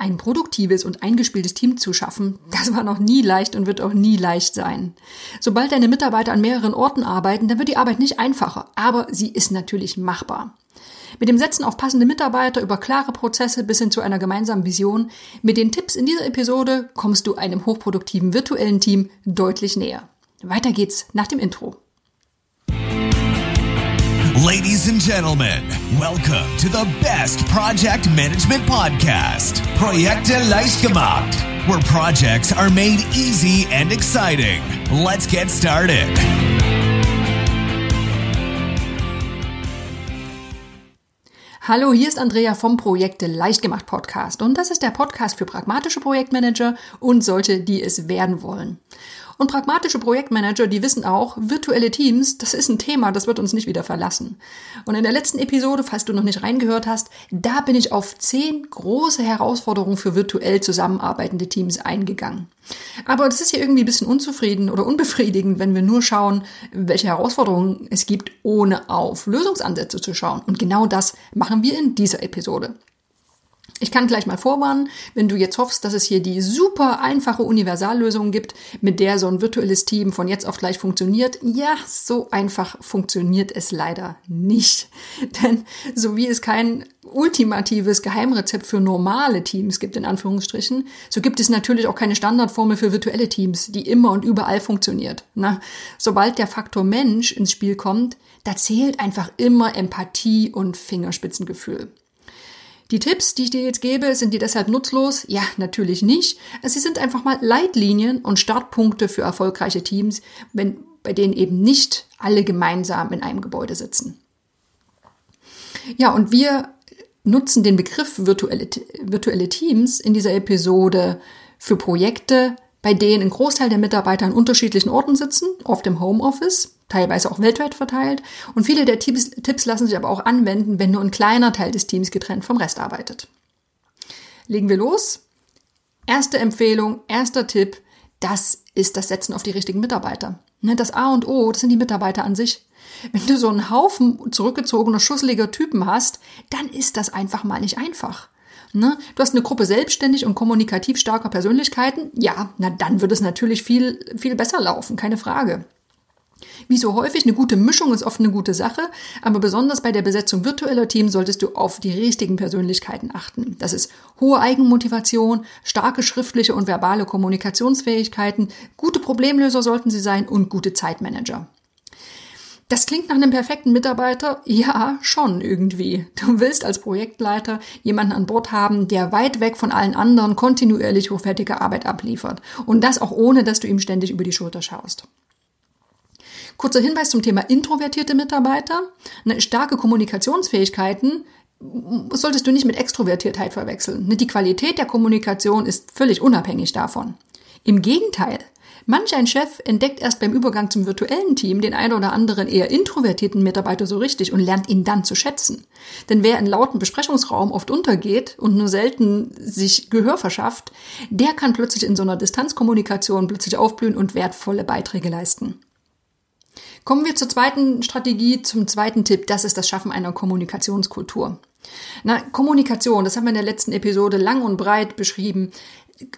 Ein produktives und eingespieltes Team zu schaffen, das war noch nie leicht und wird auch nie leicht sein. Sobald deine Mitarbeiter an mehreren Orten arbeiten, dann wird die Arbeit nicht einfacher, aber sie ist natürlich machbar. Mit dem Setzen auf passende Mitarbeiter über klare Prozesse bis hin zu einer gemeinsamen Vision, mit den Tipps in dieser Episode kommst du einem hochproduktiven virtuellen Team deutlich näher. Weiter geht's nach dem Intro. Ladies and gentlemen, welcome to the best project management podcast, Projekte leicht gemacht, where projects are made easy and exciting. Let's get started. Hallo, hier ist Andrea vom Projekte leicht gemacht Podcast und das ist der Podcast für pragmatische Projektmanager und solche, die es werden wollen. Und pragmatische Projektmanager, die wissen auch, virtuelle Teams, das ist ein Thema, das wird uns nicht wieder verlassen. Und in der letzten Episode, falls du noch nicht reingehört hast, da bin ich auf zehn große Herausforderungen für virtuell zusammenarbeitende Teams eingegangen. Aber das ist ja irgendwie ein bisschen unzufrieden oder unbefriedigend, wenn wir nur schauen, welche Herausforderungen es gibt, ohne auf Lösungsansätze zu schauen. Und genau das machen wir in dieser Episode. Ich kann gleich mal vorwarnen, wenn du jetzt hoffst, dass es hier die super einfache Universallösung gibt, mit der so ein virtuelles Team von jetzt auf gleich funktioniert. Ja, so einfach funktioniert es leider nicht. Denn so wie es kein ultimatives Geheimrezept für normale Teams gibt, in Anführungsstrichen, so gibt es natürlich auch keine Standardformel für virtuelle Teams, die immer und überall funktioniert. Na, sobald der Faktor Mensch ins Spiel kommt, da zählt einfach immer Empathie und Fingerspitzengefühl. Die Tipps, die ich dir jetzt gebe, sind die deshalb nutzlos? Ja, natürlich nicht. Sie sind einfach mal Leitlinien und Startpunkte für erfolgreiche Teams, wenn, bei denen eben nicht alle gemeinsam in einem Gebäude sitzen. Ja, und wir nutzen den Begriff virtuelle, virtuelle Teams in dieser Episode für Projekte, bei denen ein Großteil der Mitarbeiter an unterschiedlichen Orten sitzen, oft im Homeoffice, teilweise auch weltweit verteilt. Und viele der Tipps, Tipps lassen sich aber auch anwenden, wenn nur ein kleiner Teil des Teams getrennt vom Rest arbeitet. Legen wir los. Erste Empfehlung, erster Tipp, das ist das Setzen auf die richtigen Mitarbeiter. Ne, das A und O, das sind die Mitarbeiter an sich. Wenn du so einen Haufen zurückgezogener, schusseliger Typen hast, dann ist das einfach mal nicht einfach. Ne? Du hast eine Gruppe selbstständig und kommunikativ starker Persönlichkeiten. Ja, na dann wird es natürlich viel, viel besser laufen, keine Frage. Wie so häufig, eine gute Mischung ist oft eine gute Sache, aber besonders bei der Besetzung virtueller Teams solltest du auf die richtigen Persönlichkeiten achten. Das ist hohe Eigenmotivation, starke schriftliche und verbale Kommunikationsfähigkeiten, gute Problemlöser sollten sie sein und gute Zeitmanager. Das klingt nach einem perfekten Mitarbeiter? Ja, schon irgendwie. Du willst als Projektleiter jemanden an Bord haben, der weit weg von allen anderen kontinuierlich hochwertige Arbeit abliefert. Und das auch ohne, dass du ihm ständig über die Schulter schaust. Kurzer Hinweis zum Thema introvertierte Mitarbeiter. Starke Kommunikationsfähigkeiten solltest du nicht mit Extrovertiertheit verwechseln. Die Qualität der Kommunikation ist völlig unabhängig davon. Im Gegenteil, Manch ein Chef entdeckt erst beim Übergang zum virtuellen Team den ein oder anderen eher introvertierten Mitarbeiter so richtig und lernt ihn dann zu schätzen. Denn wer in lauten Besprechungsraum oft untergeht und nur selten sich Gehör verschafft, der kann plötzlich in so einer Distanzkommunikation plötzlich aufblühen und wertvolle Beiträge leisten. Kommen wir zur zweiten Strategie, zum zweiten Tipp. Das ist das Schaffen einer Kommunikationskultur. Na, Kommunikation, das haben wir in der letzten Episode lang und breit beschrieben.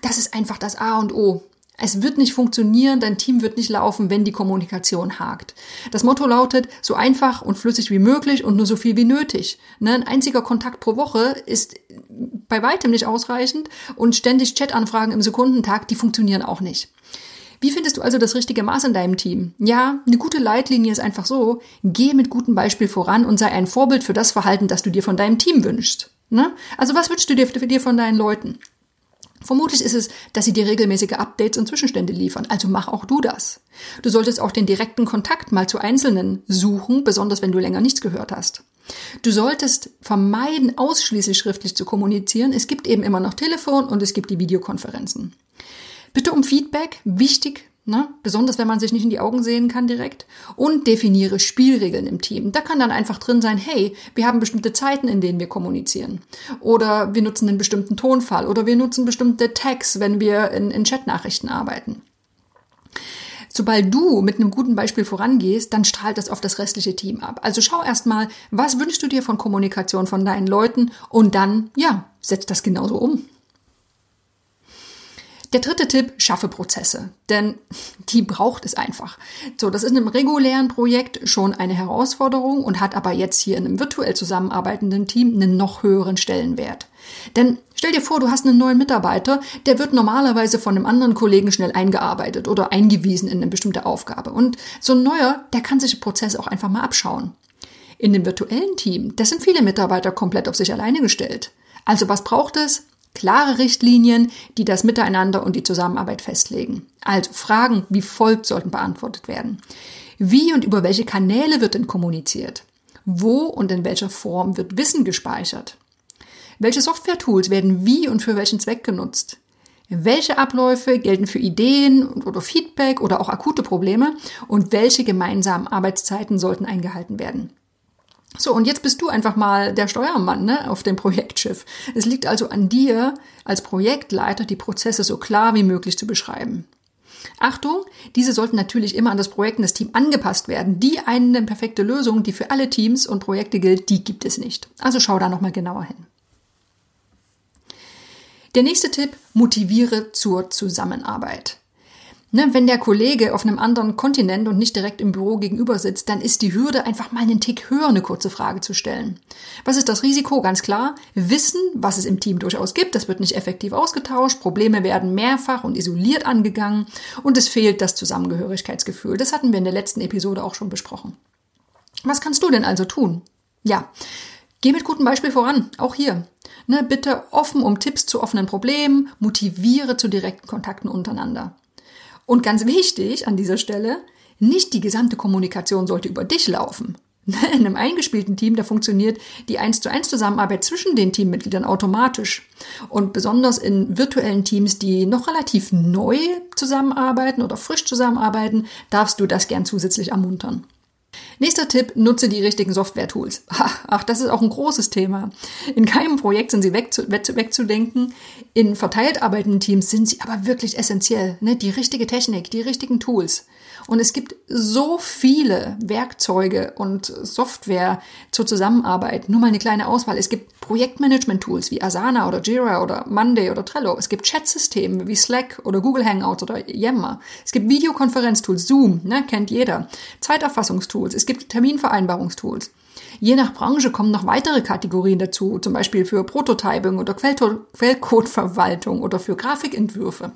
Das ist einfach das A und O. Es wird nicht funktionieren, dein Team wird nicht laufen, wenn die Kommunikation hakt. Das Motto lautet, so einfach und flüssig wie möglich und nur so viel wie nötig. Ne, ein einziger Kontakt pro Woche ist bei weitem nicht ausreichend und ständig Chatanfragen im Sekundentag, die funktionieren auch nicht. Wie findest du also das richtige Maß in deinem Team? Ja, eine gute Leitlinie ist einfach so, geh mit gutem Beispiel voran und sei ein Vorbild für das Verhalten, das du dir von deinem Team wünschst. Ne? Also was wünschst du dir, von deinen Leuten? Vermutlich ist es, dass sie dir regelmäßige Updates und Zwischenstände liefern, also mach auch du das. Du solltest auch den direkten Kontakt mal zu Einzelnen suchen, besonders wenn du länger nichts gehört hast. Du solltest vermeiden, ausschließlich schriftlich zu kommunizieren. Es gibt eben immer noch Telefon und es gibt die Videokonferenzen. Bitte um Feedback, wichtig, Ne? Besonders wenn man sich nicht in die Augen sehen kann direkt. Und definiere Spielregeln im Team. Da kann dann einfach drin sein, hey, wir haben bestimmte Zeiten, in denen wir kommunizieren. Oder wir nutzen einen bestimmten Tonfall. Oder wir nutzen bestimmte Tags, wenn wir in, in Chatnachrichten arbeiten. Sobald du mit einem guten Beispiel vorangehst, dann strahlt das auf das restliche Team ab. Also schau erstmal, was wünschst du dir von Kommunikation von deinen Leuten und dann, ja, setz das genauso um. Der dritte Tipp, schaffe Prozesse, denn die braucht es einfach. So, das ist in einem regulären Projekt schon eine Herausforderung und hat aber jetzt hier in einem virtuell zusammenarbeitenden Team einen noch höheren Stellenwert. Denn stell dir vor, du hast einen neuen Mitarbeiter, der wird normalerweise von einem anderen Kollegen schnell eingearbeitet oder eingewiesen in eine bestimmte Aufgabe. Und so ein neuer, der kann sich den Prozess auch einfach mal abschauen. In dem virtuellen Team, da sind viele Mitarbeiter komplett auf sich alleine gestellt. Also was braucht es? Klare Richtlinien, die das Miteinander und die Zusammenarbeit festlegen. Also Fragen wie folgt sollten beantwortet werden. Wie und über welche Kanäle wird denn kommuniziert? Wo und in welcher Form wird Wissen gespeichert? Welche Software-Tools werden wie und für welchen Zweck genutzt? Welche Abläufe gelten für Ideen oder Feedback oder auch akute Probleme? Und welche gemeinsamen Arbeitszeiten sollten eingehalten werden? So, und jetzt bist du einfach mal der Steuermann ne, auf dem Projektschiff. Es liegt also an dir, als Projektleiter die Prozesse so klar wie möglich zu beschreiben. Achtung, diese sollten natürlich immer an das Projekt und das Team angepasst werden. Die eine perfekte Lösung, die für alle Teams und Projekte gilt, die gibt es nicht. Also schau da nochmal genauer hin. Der nächste Tipp, motiviere zur Zusammenarbeit. Ne, wenn der Kollege auf einem anderen Kontinent und nicht direkt im Büro gegenüber sitzt, dann ist die Hürde einfach mal einen Tick höher, eine kurze Frage zu stellen. Was ist das Risiko? Ganz klar. Wissen, was es im Team durchaus gibt, das wird nicht effektiv ausgetauscht, Probleme werden mehrfach und isoliert angegangen und es fehlt das Zusammengehörigkeitsgefühl. Das hatten wir in der letzten Episode auch schon besprochen. Was kannst du denn also tun? Ja, geh mit gutem Beispiel voran, auch hier. Ne, bitte offen um Tipps zu offenen Problemen, motiviere zu direkten Kontakten untereinander. Und ganz wichtig an dieser Stelle, nicht die gesamte Kommunikation sollte über dich laufen. In einem eingespielten Team, da funktioniert die 1 zu 1 Zusammenarbeit zwischen den Teammitgliedern automatisch. Und besonders in virtuellen Teams, die noch relativ neu zusammenarbeiten oder frisch zusammenarbeiten, darfst du das gern zusätzlich ermuntern. Nächster Tipp, nutze die richtigen Software-Tools. Ach, das ist auch ein großes Thema. In keinem Projekt sind sie wegzu, wegzudenken. In verteilt arbeitenden Teams sind sie aber wirklich essentiell. Ne? Die richtige Technik, die richtigen Tools. Und es gibt so viele Werkzeuge und Software zur Zusammenarbeit. Nur mal eine kleine Auswahl. Es gibt Projektmanagement-Tools wie Asana oder Jira oder Monday oder Trello. Es gibt Chatsysteme wie Slack oder Google Hangouts oder Yammer. Es gibt Videokonferenztools, Zoom, ne, kennt jeder. Zeiterfassungstools. Es gibt Terminvereinbarungstools. Je nach Branche kommen noch weitere Kategorien dazu, zum Beispiel für Prototyping oder Quellcodeverwaltung oder für Grafikentwürfe.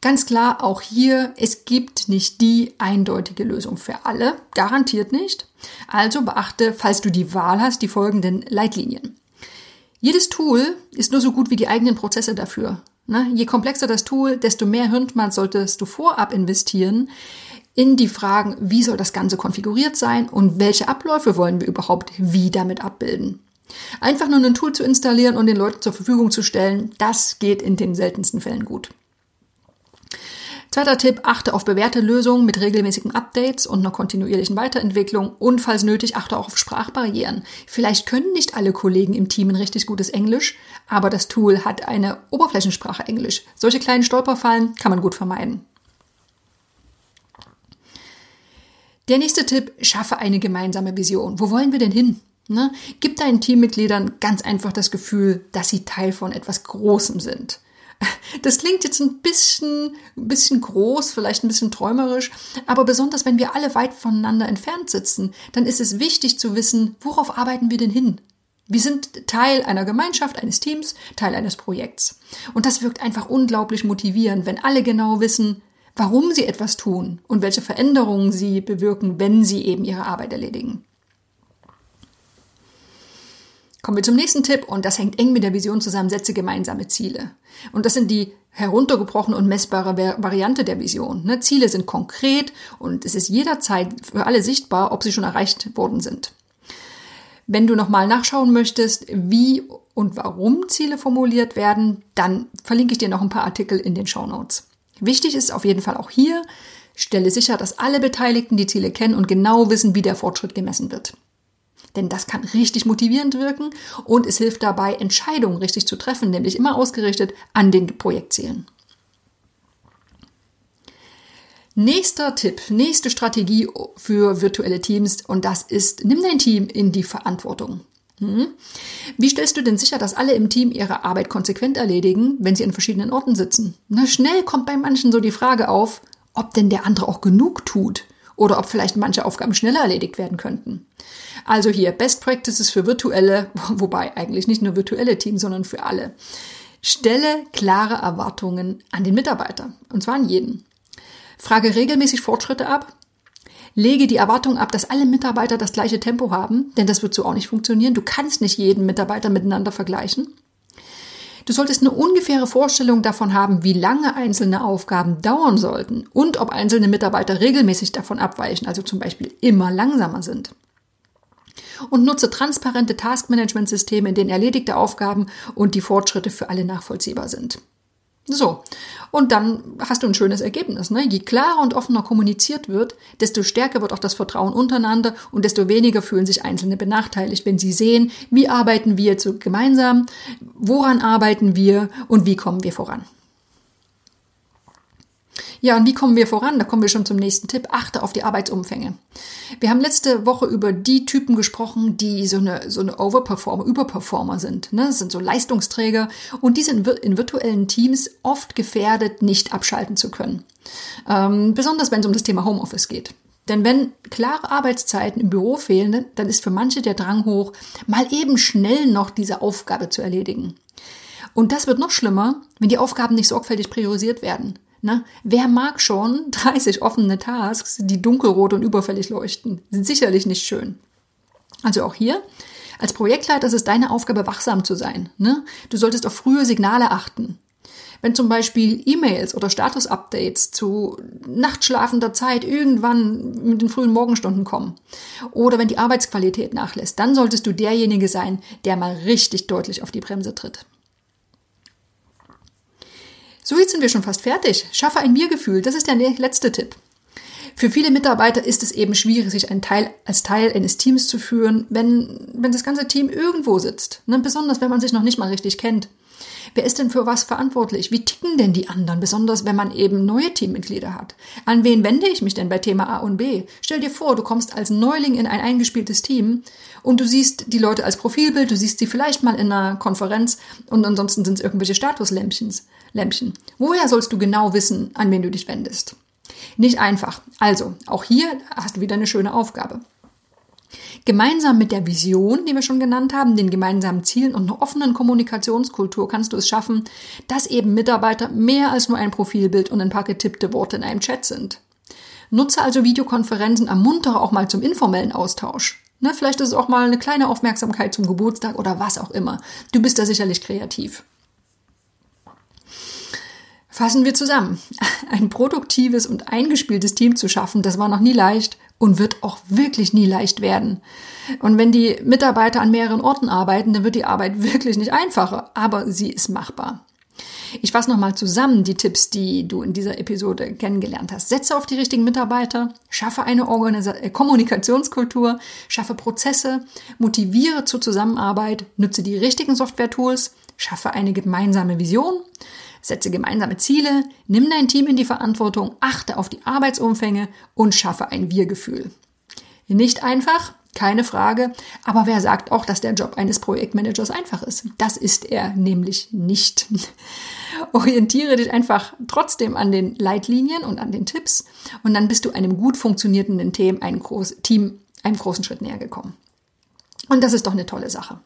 Ganz klar, auch hier, es gibt nicht die eindeutige Lösung für alle, garantiert nicht. Also beachte, falls du die Wahl hast, die folgenden Leitlinien. Jedes Tool ist nur so gut wie die eigenen Prozesse dafür. Ne? Je komplexer das Tool, desto mehr Hirnschmalz solltest du vorab investieren in die Fragen, wie soll das Ganze konfiguriert sein und welche Abläufe wollen wir überhaupt wie damit abbilden. Einfach nur ein Tool zu installieren und den Leuten zur Verfügung zu stellen, das geht in den seltensten Fällen gut. Zweiter Tipp, achte auf bewährte Lösungen mit regelmäßigen Updates und einer kontinuierlichen Weiterentwicklung und falls nötig, achte auch auf Sprachbarrieren. Vielleicht können nicht alle Kollegen im Team ein richtig gutes Englisch, aber das Tool hat eine Oberflächensprache Englisch. Solche kleinen Stolperfallen kann man gut vermeiden. Der nächste Tipp, schaffe eine gemeinsame Vision. Wo wollen wir denn hin? Ne? Gib deinen Teammitgliedern ganz einfach das Gefühl, dass sie Teil von etwas Großem sind. Das klingt jetzt ein bisschen, ein bisschen groß, vielleicht ein bisschen träumerisch, aber besonders wenn wir alle weit voneinander entfernt sitzen, dann ist es wichtig zu wissen, worauf arbeiten wir denn hin? Wir sind Teil einer Gemeinschaft, eines Teams, Teil eines Projekts. Und das wirkt einfach unglaublich motivierend, wenn alle genau wissen, warum sie etwas tun und welche Veränderungen sie bewirken, wenn sie eben ihre Arbeit erledigen. Kommen wir zum nächsten Tipp und das hängt eng mit der Vision zusammen, setze gemeinsame Ziele. Und das sind die heruntergebrochene und messbare Variante der Vision. Ne? Ziele sind konkret und es ist jederzeit für alle sichtbar, ob sie schon erreicht worden sind. Wenn du nochmal nachschauen möchtest, wie und warum Ziele formuliert werden, dann verlinke ich dir noch ein paar Artikel in den Show Notes. Wichtig ist auf jeden Fall auch hier, stelle sicher, dass alle Beteiligten die Ziele kennen und genau wissen, wie der Fortschritt gemessen wird. Denn das kann richtig motivierend wirken und es hilft dabei, Entscheidungen richtig zu treffen, nämlich immer ausgerichtet an den Projektzielen. Nächster Tipp, nächste Strategie für virtuelle Teams und das ist, nimm dein Team in die Verantwortung. Hm? Wie stellst du denn sicher, dass alle im Team ihre Arbeit konsequent erledigen, wenn sie an verschiedenen Orten sitzen? Na, schnell kommt bei manchen so die Frage auf, ob denn der andere auch genug tut oder ob vielleicht manche Aufgaben schneller erledigt werden könnten. Also hier Best Practices für virtuelle, wobei eigentlich nicht nur virtuelle Teams, sondern für alle. Stelle klare Erwartungen an den Mitarbeiter, und zwar an jeden. Frage regelmäßig Fortschritte ab Lege die Erwartung ab, dass alle Mitarbeiter das gleiche Tempo haben, denn das wird so auch nicht funktionieren. Du kannst nicht jeden Mitarbeiter miteinander vergleichen. Du solltest eine ungefähre Vorstellung davon haben, wie lange einzelne Aufgaben dauern sollten und ob einzelne Mitarbeiter regelmäßig davon abweichen, also zum Beispiel immer langsamer sind. Und nutze transparente Taskmanagement-Systeme, in denen erledigte Aufgaben und die Fortschritte für alle nachvollziehbar sind. So, und dann hast du ein schönes Ergebnis. Ne? Je klarer und offener kommuniziert wird, desto stärker wird auch das Vertrauen untereinander und desto weniger fühlen sich Einzelne benachteiligt, wenn sie sehen, wie arbeiten wir gemeinsam, woran arbeiten wir und wie kommen wir voran. Ja, und wie kommen wir voran? Da kommen wir schon zum nächsten Tipp. Achte auf die Arbeitsumfänge. Wir haben letzte Woche über die Typen gesprochen, die so eine, so eine Overperformer, Überperformer sind. Ne? Das sind so Leistungsträger und die sind in virtuellen Teams oft gefährdet, nicht abschalten zu können. Ähm, besonders wenn es um das Thema Homeoffice geht. Denn wenn klare Arbeitszeiten im Büro fehlen, dann ist für manche der Drang hoch, mal eben schnell noch diese Aufgabe zu erledigen. Und das wird noch schlimmer, wenn die Aufgaben nicht sorgfältig priorisiert werden. Ne? Wer mag schon 30 offene Tasks, die dunkelrot und überfällig leuchten? Sind sicherlich nicht schön. Also auch hier, als Projektleiter ist es deine Aufgabe, wachsam zu sein. Ne? Du solltest auf frühe Signale achten. Wenn zum Beispiel E-Mails oder Status-Updates zu nachtschlafender Zeit irgendwann mit den frühen Morgenstunden kommen oder wenn die Arbeitsqualität nachlässt, dann solltest du derjenige sein, der mal richtig deutlich auf die Bremse tritt. So, jetzt sind wir schon fast fertig. Schaffe ein Wir-Gefühl. Das ist der letzte Tipp. Für viele Mitarbeiter ist es eben schwierig, sich Teil, als Teil eines Teams zu führen, wenn, wenn das ganze Team irgendwo sitzt. Ne? Besonders, wenn man sich noch nicht mal richtig kennt. Wer ist denn für was verantwortlich? Wie ticken denn die anderen? Besonders, wenn man eben neue Teammitglieder hat. An wen wende ich mich denn bei Thema A und B? Stell dir vor, du kommst als Neuling in ein eingespieltes Team und du siehst die Leute als Profilbild, du siehst sie vielleicht mal in einer Konferenz und ansonsten sind es irgendwelche Statuslämpchen. Lämpchen. Woher sollst du genau wissen, an wen du dich wendest? Nicht einfach. Also, auch hier hast du wieder eine schöne Aufgabe. Gemeinsam mit der Vision, die wir schon genannt haben, den gemeinsamen Zielen und einer offenen Kommunikationskultur kannst du es schaffen, dass eben Mitarbeiter mehr als nur ein Profilbild und ein paar getippte Worte in einem Chat sind. Nutze also Videokonferenzen, ermuntere auch mal zum informellen Austausch. Ne, vielleicht ist es auch mal eine kleine Aufmerksamkeit zum Geburtstag oder was auch immer. Du bist da sicherlich kreativ. Fassen wir zusammen. Ein produktives und eingespieltes Team zu schaffen, das war noch nie leicht und wird auch wirklich nie leicht werden. Und wenn die Mitarbeiter an mehreren Orten arbeiten, dann wird die Arbeit wirklich nicht einfacher, aber sie ist machbar. Ich fasse nochmal zusammen die Tipps, die du in dieser Episode kennengelernt hast. Setze auf die richtigen Mitarbeiter, schaffe eine Organisa äh, Kommunikationskultur, schaffe Prozesse, motiviere zur Zusammenarbeit, nutze die richtigen Software-Tools, schaffe eine gemeinsame Vision, Setze gemeinsame Ziele, nimm dein Team in die Verantwortung, achte auf die Arbeitsumfänge und schaffe ein Wir-Gefühl. Nicht einfach, keine Frage, aber wer sagt auch, dass der Job eines Projektmanagers einfach ist? Das ist er nämlich nicht. Orientiere dich einfach trotzdem an den Leitlinien und an den Tipps und dann bist du einem gut funktionierenden Team, einem großen Schritt näher gekommen. Und das ist doch eine tolle Sache.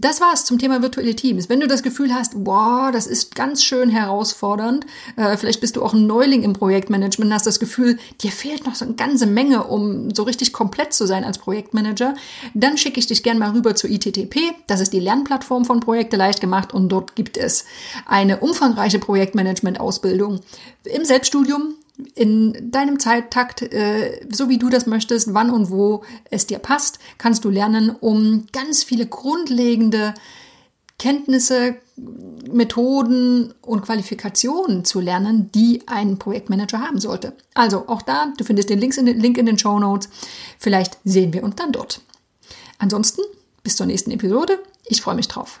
Das war es zum Thema virtuelle Teams. Wenn du das Gefühl hast, wow, das ist ganz schön herausfordernd, äh, vielleicht bist du auch ein Neuling im Projektmanagement, hast das Gefühl, dir fehlt noch so eine ganze Menge, um so richtig komplett zu sein als Projektmanager, dann schicke ich dich gerne mal rüber zu ITTP. Das ist die Lernplattform von Projekte leicht gemacht und dort gibt es eine umfangreiche Projektmanagement-Ausbildung im Selbststudium in deinem Zeittakt, äh, so wie du das möchtest, wann und wo es dir passt, kannst du lernen, um ganz viele grundlegende Kenntnisse, Methoden und Qualifikationen zu lernen, die ein Projektmanager haben sollte. Also auch da, du findest den, Links in den Link in den Show Notes. Vielleicht sehen wir uns dann dort. Ansonsten bis zur nächsten Episode. Ich freue mich drauf.